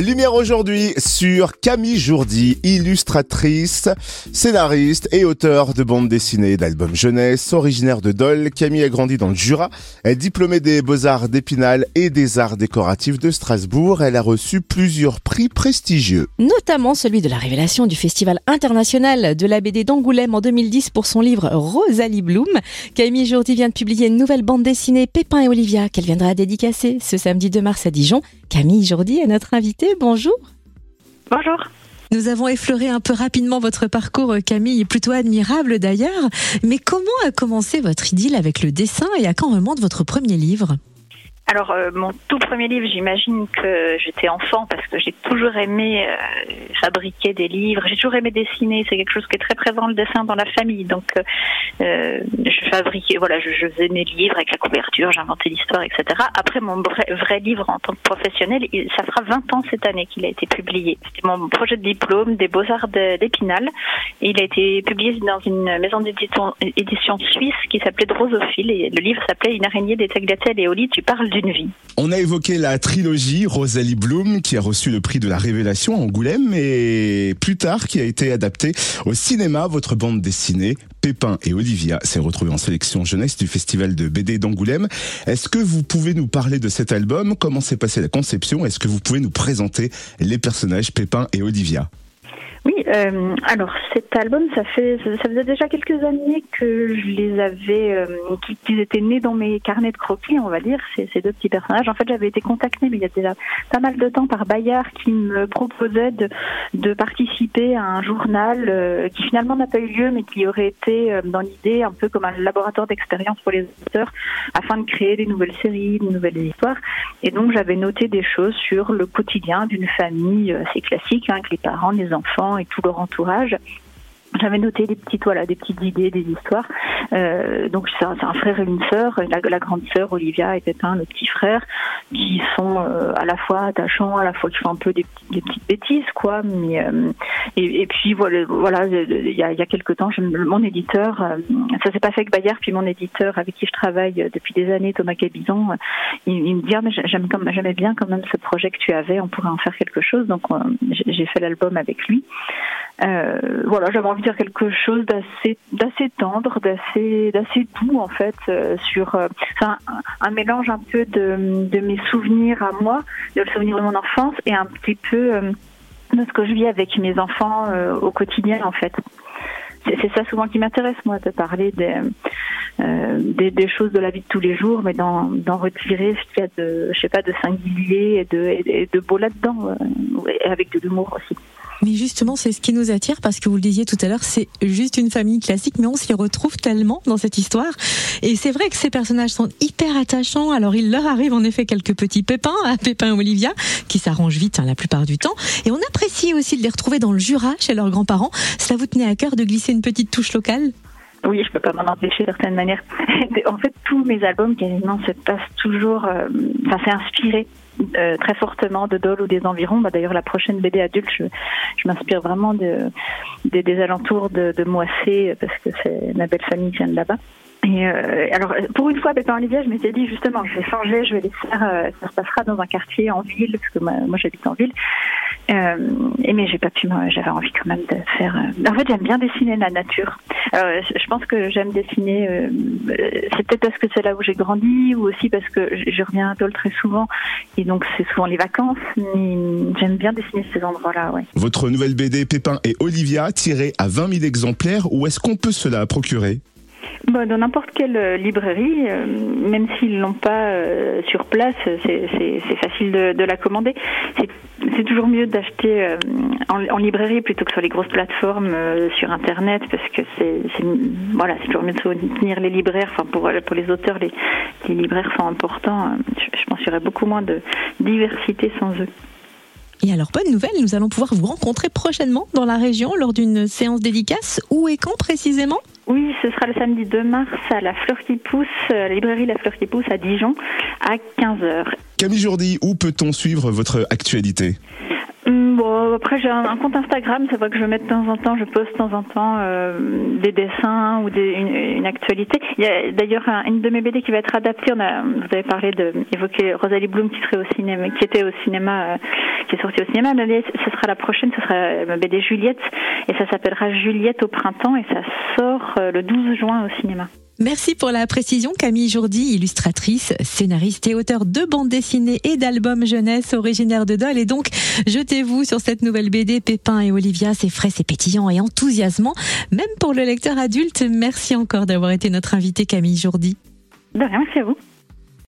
Lumière aujourd'hui sur Camille Jourdi, illustratrice, scénariste et auteur de bande dessinée d'albums jeunesse, originaire de Dole. Camille a grandi dans le Jura, est diplômée des Beaux-Arts d'Épinal et des Arts décoratifs de Strasbourg. Elle a reçu plusieurs prix prestigieux. Notamment celui de la révélation du Festival international de la BD d'Angoulême en 2010 pour son livre Rosalie Bloom. Camille Jourdi vient de publier une nouvelle bande dessinée Pépin et Olivia qu'elle viendra dédicacer ce samedi 2 mars à Dijon. Camille Jourdi est notre invitée. Bonjour. Bonjour. Nous avons effleuré un peu rapidement votre parcours, Camille, plutôt admirable d'ailleurs. Mais comment a commencé votre idylle avec le dessin et à quand remonte votre premier livre? Alors, euh, mon tout premier livre, j'imagine que j'étais enfant parce que j'ai toujours aimé euh, fabriquer des livres. J'ai toujours aimé dessiner. C'est quelque chose qui est très présent, le dessin, dans la famille. Donc, euh, je fabriquais, voilà, je, faisais mes livres avec la couverture, j'inventais l'histoire, etc. Après, mon vrai, livre en tant que professionnel, ça fera 20 ans cette année qu'il a été publié. C'était mon projet de diplôme des Beaux-Arts d'Épinal. Il a été publié dans une maison d'édition édition suisse qui s'appelait Drosophile. Et le livre s'appelait Une araignée des tagliatelles et au lit, tu parles du On a évoqué la trilogie Rosalie Bloom qui a reçu le prix de la révélation à Angoulême et plus tard qui a été adaptée au cinéma. Votre bande dessinée Pépin et Olivia s'est retrouvée en sélection jeunesse du festival de BD d'Angoulême. Est-ce que vous pouvez nous parler de cet album? Comment s'est passée la conception? Est-ce que vous pouvez nous présenter les personnages Pépin et Olivia? Oui, euh, alors cet album, ça fait ça faisait déjà quelques années que je les avais, euh, qu'ils étaient nés dans mes carnets de croquis, on va dire, ces, deux petits personnages. En fait, j'avais été contactée, mais il y a déjà pas mal de temps par Bayard qui me proposait de, de participer à un journal euh, qui finalement n'a pas eu lieu, mais qui aurait été euh, dans l'idée un peu comme un laboratoire d'expérience pour les auteurs, afin de créer des nouvelles séries, des nouvelles histoires. Et donc, j'avais noté des choses sur le quotidien d'une famille assez classique, hein, avec les parents, les enfants et tout leur entourage. J'avais noté des petites voilà des petites idées, des histoires. Euh, donc c'est un, frère et une sœur, la, grande sœur Olivia et Pépin, le petit frère, qui sont euh, à la fois attachants, à la fois qui font un peu des, des petites bêtises quoi. Mais euh, et, puis voilà il y a, il y a quelques temps, mon éditeur, euh, ça s'est pas fait avec Bayard, puis mon éditeur avec qui je travaille depuis des années, Thomas Cabizon, il, il, me dit ah, mais j'aime comme j'aimais bien quand même ce projet que tu avais, on pourrait en faire quelque chose. Donc j'ai fait l'album avec lui. Euh, voilà, j'avais envie de dire quelque chose d'assez d'assez tendre, d'assez d'assez doux en fait euh, sur euh, un, un, mélange un peu de, de mes souvenirs à moi, de le souvenir de mon enfance et un petit peu euh, de ce que je vis avec mes enfants euh, au quotidien en fait. C'est ça souvent qui m'intéresse moi de parler des, des, des choses de la vie de tous les jours, mais d'en retirer ce qu'il y a de je sais pas de singulier et de, et de beau là-dedans, et avec de l'humour aussi? Mais justement, c'est ce qui nous attire parce que vous le disiez tout à l'heure, c'est juste une famille classique, mais on s'y retrouve tellement dans cette histoire. Et c'est vrai que ces personnages sont hyper attachants. Alors, il leur arrive en effet quelques petits pépins à Pépin et Olivia, qui s'arrangent vite hein, la plupart du temps. Et on apprécie aussi de les retrouver dans le Jura, chez leurs grands-parents. Ça vous tenait à cœur de glisser une petite touche locale? Oui, je peux pas m'en empêcher d'une certaine manière. en fait, tous mes albums quasiment se passent toujours. Euh, enfin, c'est inspiré euh, très fortement de Dole ou des environs. Bah, D'ailleurs, la prochaine BD adulte, je, je m'inspire vraiment de, de, des alentours de, de Moissé parce que c'est ma belle famille qui vient de là-bas. Et euh, alors, pour une fois, Pépin Olivier, je m'étais dit justement, je vais changer, je vais les faire, euh, ça se passera dans un quartier en ville, parce que moi, moi j'habite en ville. Euh, et mais j'ai pas pu, j'avais envie quand même de faire. Euh, en fait, j'aime bien dessiner la nature. Alors, je pense que j'aime dessiner. Euh, c'est peut-être parce que c'est là où j'ai grandi, ou aussi parce que je, je reviens à Dole très souvent, et donc c'est souvent les vacances. Mais j'aime bien dessiner ces endroits-là. Ouais. Votre nouvelle BD Pépin et Olivia, tirée à 20 000 exemplaires, où est-ce qu'on peut se la procurer? Bon, dans n'importe quelle euh, librairie, euh, même s'ils l'ont pas euh, sur place, c'est facile de, la commander. C'est toujours mieux d'acheter en, librairie plutôt que sur les grosses plateformes sur Internet, parce que c'est voilà, c'est toujours mieux de soutenir les libraires. Enfin, pour pour les auteurs, les, les libraires sont importants. Je, je pense qu'il y aurait beaucoup moins de diversité sans eux. Et alors, bonne nouvelle, nous allons pouvoir vous rencontrer prochainement dans la région lors d'une séance dédicace. Où et quand précisément? Oui, ce sera le samedi 2 mars à la Fleur qui pousse, la librairie La Fleur qui pousse à Dijon à 15h. Camille Jourdi, où peut-on suivre votre actualité? Bon, après j'ai un, compte Instagram, c'est vrai que je mets de temps en temps, je poste de temps en temps euh, des dessins ou des, une, une, actualité. Il y a d'ailleurs un, une de mes BD qui va être adaptée. On a, vous avez parlé de évoquer Rosalie Bloom qui serait au cinéma, qui était au cinéma, euh, qui est sorti au cinéma. Mais ce sera la prochaine, ce sera ma BD Juliette, et ça s'appellera Juliette au printemps, et ça sort le 12 juin au cinéma. Merci pour la précision, Camille Jourdi, illustratrice, scénariste et auteur de bandes dessinées et d'albums jeunesse originaire de Dole. Et donc, jetez-vous sur cette nouvelle BD Pépin et Olivia, c'est frais, c'est pétillant et enthousiasmant, même pour le lecteur adulte. Merci encore d'avoir été notre invité, Camille Jourdi. De rien, à vous.